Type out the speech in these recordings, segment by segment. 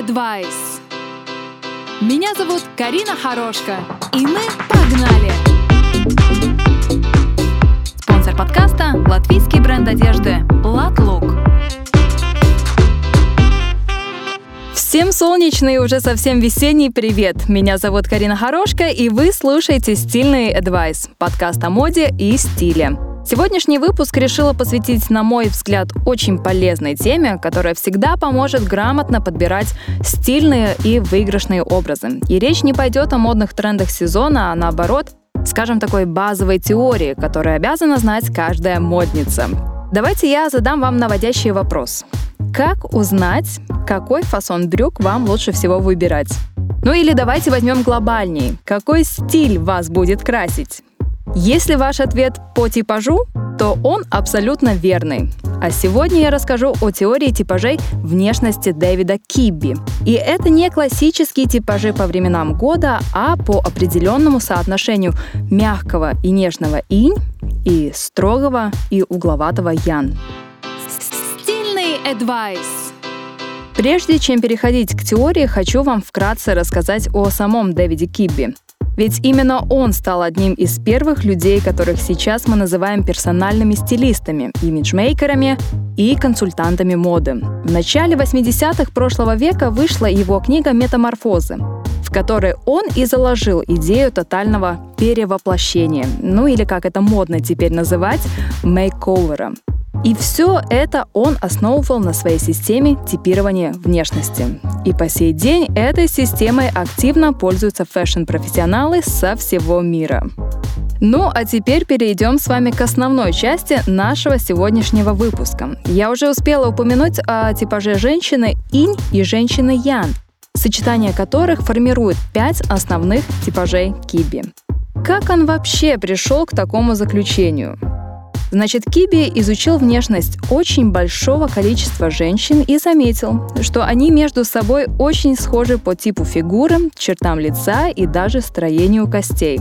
Advice. Меня зовут Карина Хорошка, и мы погнали! Спонсор подкаста – латвийский бренд одежды «Латлук». Всем солнечный и уже совсем весенний привет! Меня зовут Карина Хорошка, и вы слушаете «Стильный Advice» – подкаст о моде и стиле. Сегодняшний выпуск решила посвятить, на мой взгляд, очень полезной теме, которая всегда поможет грамотно подбирать стильные и выигрышные образы. И речь не пойдет о модных трендах сезона, а наоборот, скажем, такой базовой теории, которую обязана знать каждая модница. Давайте я задам вам наводящий вопрос. Как узнать, какой фасон брюк вам лучше всего выбирать? Ну или давайте возьмем глобальней. Какой стиль вас будет красить? Если ваш ответ по типажу, то он абсолютно верный. А сегодня я расскажу о теории типажей внешности Дэвида Кибби. И это не классические типажи по временам года, а по определенному соотношению мягкого и нежного инь и строгого и угловатого ян. Стильный advice. Прежде чем переходить к теории, хочу вам вкратце рассказать о самом Дэвиде Кибби. Ведь именно он стал одним из первых людей, которых сейчас мы называем персональными стилистами, имиджмейкерами и консультантами моды. В начале 80-х прошлого века вышла его книга «Метаморфозы», в которой он и заложил идею тотального перевоплощения, ну или как это модно теперь называть, мейковера. И все это он основывал на своей системе типирования внешности. И по сей день этой системой активно пользуются фэшн-профессионалы со всего мира. Ну а теперь перейдем с вами к основной части нашего сегодняшнего выпуска. Я уже успела упомянуть о типаже женщины инь и женщины ян, сочетание которых формирует пять основных типажей киби. Как он вообще пришел к такому заключению? Значит, Киби изучил внешность очень большого количества женщин и заметил, что они между собой очень схожи по типу фигуры, чертам лица и даже строению костей.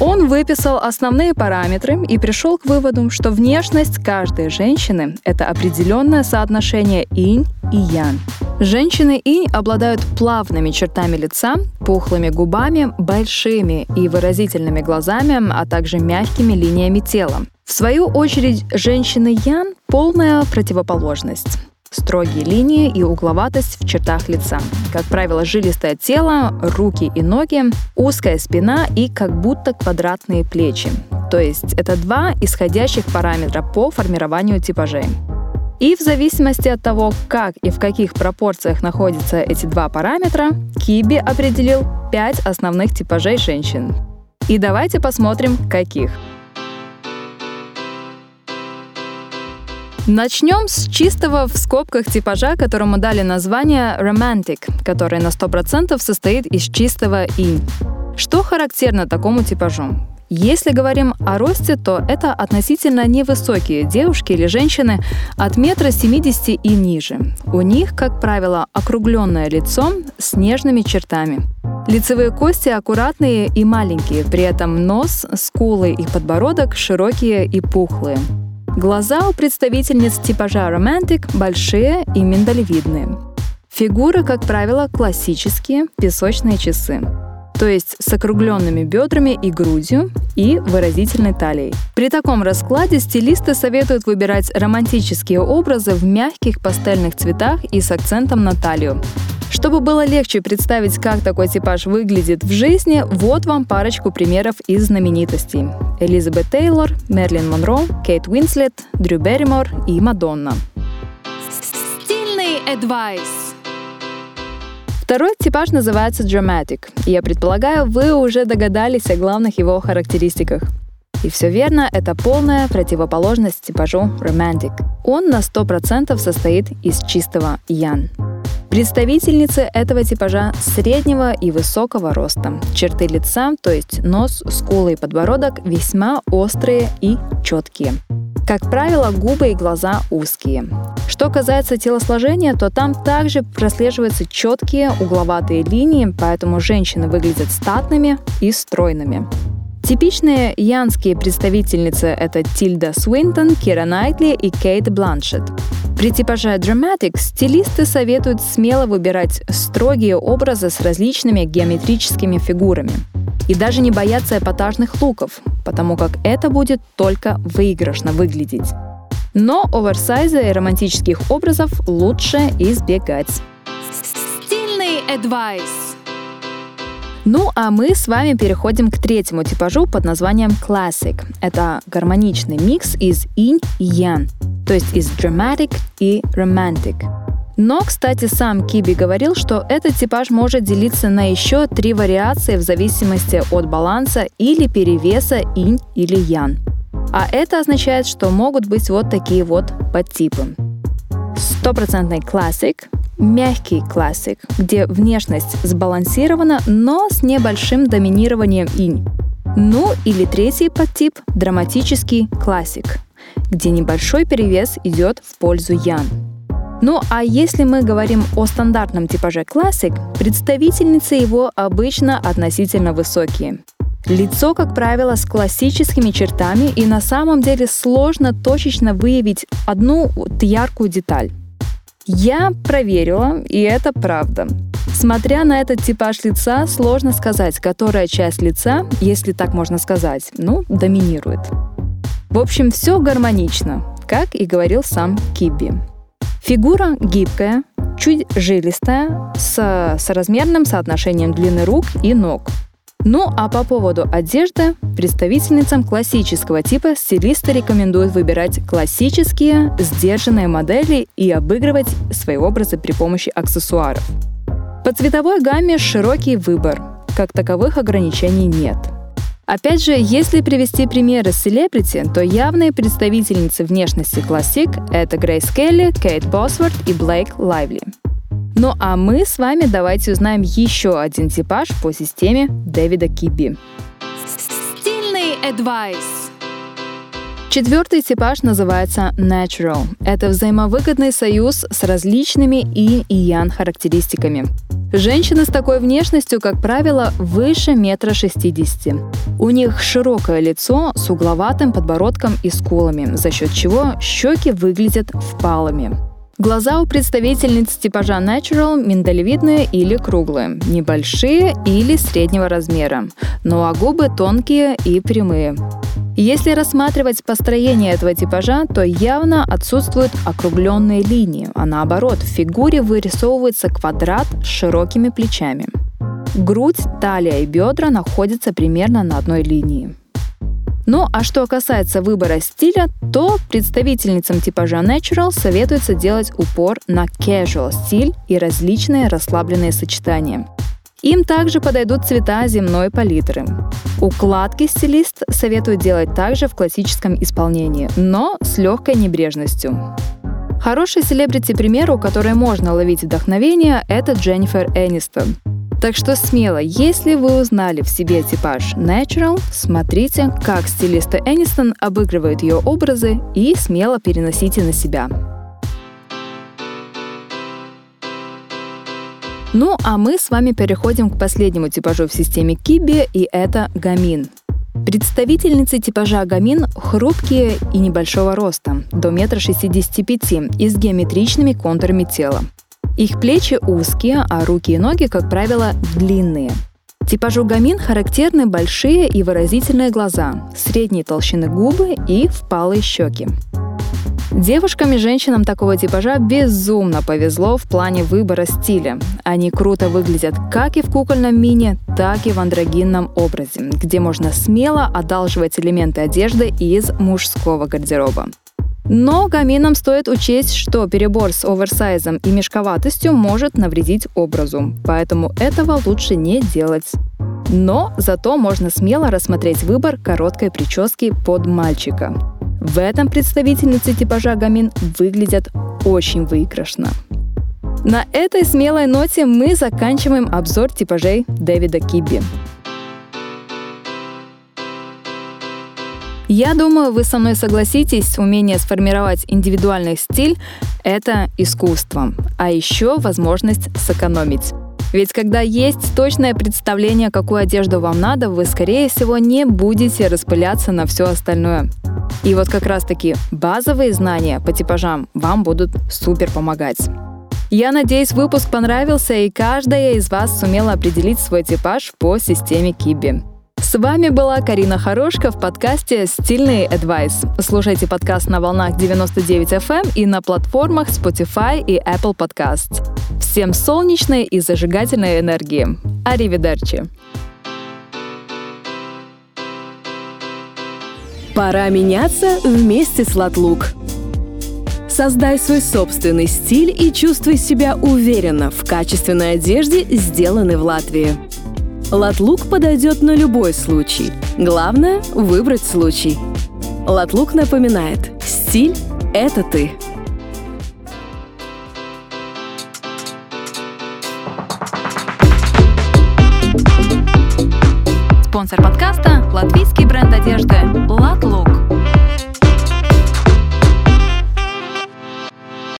Он выписал основные параметры и пришел к выводу, что внешность каждой женщины — это определенное соотношение инь и ян. Женщины инь обладают плавными чертами лица, пухлыми губами, большими и выразительными глазами, а также мягкими линиями тела. В свою очередь, женщины Ян — полная противоположность строгие линии и угловатость в чертах лица. Как правило, жилистое тело, руки и ноги, узкая спина и как будто квадратные плечи. То есть это два исходящих параметра по формированию типажей. И в зависимости от того, как и в каких пропорциях находятся эти два параметра, Киби определил пять основных типажей женщин. И давайте посмотрим, каких. Начнем с чистого в скобках типажа, которому дали название romantic, который на 100% состоит из чистого «и». Что характерно такому типажу? Если говорим о росте, то это относительно невысокие девушки или женщины от метра 70 и ниже. У них, как правило, округленное лицо с нежными чертами. Лицевые кости аккуратные и маленькие, при этом нос, скулы и подбородок широкие и пухлые. Глаза у представительниц типажа романтик большие и миндалевидные. Фигуры, как правило, классические песочные часы то есть с округленными бедрами и грудью и выразительной талией. При таком раскладе стилисты советуют выбирать романтические образы в мягких пастельных цветах и с акцентом на талию. Чтобы было легче представить, как такой типаж выглядит в жизни, вот вам парочку примеров из знаменитостей. Элизабет Тейлор, Мерлин Монро, Кейт Уинслет, Дрю Берримор и Мадонна. Стильный advice. Второй типаж называется dramatic. Я предполагаю, вы уже догадались о главных его характеристиках. И все верно, это полная противоположность типажу romantic. Он на 100% состоит из чистого ян. Представительницы этого типажа среднего и высокого роста. Черты лица, то есть нос, скулы и подбородок, весьма острые и четкие. Как правило, губы и глаза узкие. Что касается телосложения, то там также прослеживаются четкие угловатые линии, поэтому женщины выглядят статными и стройными. Типичные янские представительницы — это Тильда Свинтон, Кира Найтли и Кейт Бланшет. При типаже Dramatic стилисты советуют смело выбирать строгие образы с различными геометрическими фигурами. И даже не бояться эпатажных луков, потому как это будет только выигрышно выглядеть. Но оверсайза и романтических образов лучше избегать. Стильный advice. Ну а мы с вами переходим к третьему типажу под названием Classic. Это гармоничный микс из инь и ян, то есть из dramatic и romantic. Но, кстати, сам Киби говорил, что этот типаж может делиться на еще три вариации в зависимости от баланса или перевеса инь или ян. А это означает, что могут быть вот такие вот подтипы. Стопроцентный классик, мягкий классик, где внешность сбалансирована, но с небольшим доминированием инь. Ну или третий подтип – драматический классик, где небольшой перевес идет в пользу ян. Ну а если мы говорим о стандартном типаже классик, представительницы его обычно относительно высокие. Лицо, как правило, с классическими чертами, и на самом деле сложно точечно выявить одну яркую деталь. Я проверила, и это правда. Смотря на этот типаж лица, сложно сказать, которая часть лица, если так можно сказать, ну, доминирует. В общем, все гармонично, как и говорил сам Киби. Фигура гибкая, чуть жилистая, с соразмерным соотношением длины рук и ног – ну а по поводу одежды, представительницам классического типа стилисты рекомендуют выбирать классические, сдержанные модели и обыгрывать свои образы при помощи аксессуаров. По цветовой гамме широкий выбор, как таковых ограничений нет. Опять же, если привести примеры селебрити, то явные представительницы внешности классик — это Грейс Келли, Кейт Босворт и Блейк Лайвли. Ну а мы с вами давайте узнаем еще один типаж по системе Дэвида Киби. Стильный advice. Четвертый типаж называется Natural. Это взаимовыгодный союз с различными и и ян характеристиками. Женщины с такой внешностью, как правило, выше метра шестидесяти. У них широкое лицо с угловатым подбородком и скулами, за счет чего щеки выглядят впалыми. Глаза у представительниц типажа Natural миндалевидные или круглые, небольшие или среднего размера, ну а губы тонкие и прямые. Если рассматривать построение этого типажа, то явно отсутствуют округленные линии, а наоборот, в фигуре вырисовывается квадрат с широкими плечами. Грудь, талия и бедра находятся примерно на одной линии. Ну а что касается выбора стиля, то представительницам типажа Natural советуется делать упор на casual стиль и различные расслабленные сочетания. Им также подойдут цвета земной палитры. Укладки стилист советует делать также в классическом исполнении, но с легкой небрежностью. Хороший селебрити пример, у которой можно ловить вдохновение, это Дженнифер Энистон. Так что смело, если вы узнали в себе типаж Natural, смотрите, как стилисты Энистон обыгрывают ее образы и смело переносите на себя. Ну а мы с вами переходим к последнему типажу в системе Киби, и это гамин. Представительницы типажа гамин хрупкие и небольшого роста, до 1,65 м и с геометричными контурами тела. Их плечи узкие, а руки и ноги, как правило, длинные. Типажу гамин характерны большие и выразительные глаза, средней толщины губы и впалые щеки. Девушкам и женщинам такого типажа безумно повезло в плане выбора стиля. Они круто выглядят как и в кукольном мини, так и в андрогинном образе, где можно смело одалживать элементы одежды из мужского гардероба. Но гаминам стоит учесть, что перебор с оверсайзом и мешковатостью может навредить образу, поэтому этого лучше не делать. Но зато можно смело рассмотреть выбор короткой прически под мальчика. В этом представительницы типажа гамин выглядят очень выигрышно. На этой смелой ноте мы заканчиваем обзор типажей Дэвида Киби. Я думаю, вы со мной согласитесь, умение сформировать индивидуальный стиль — это искусство, а еще возможность сэкономить. Ведь когда есть точное представление, какую одежду вам надо, вы, скорее всего, не будете распыляться на все остальное. И вот как раз-таки базовые знания по типажам вам будут супер помогать. Я надеюсь, выпуск понравился, и каждая из вас сумела определить свой типаж по системе Киби. С вами была Карина Хорошка в подкасте «Стильный Advice». Слушайте подкаст на волнах 99 FM эм и на платформах Spotify и Apple Podcast. Всем солнечной и зажигательной энергии. Аривидерчи! Пора меняться вместе с Латлук. Создай свой собственный стиль и чувствуй себя уверенно в качественной одежде, сделанной в Латвии. Латлук подойдет на любой случай. Главное — выбрать случай. Латлук напоминает, стиль — это ты. Спонсор подкаста – латвийский бренд одежды «Латлук».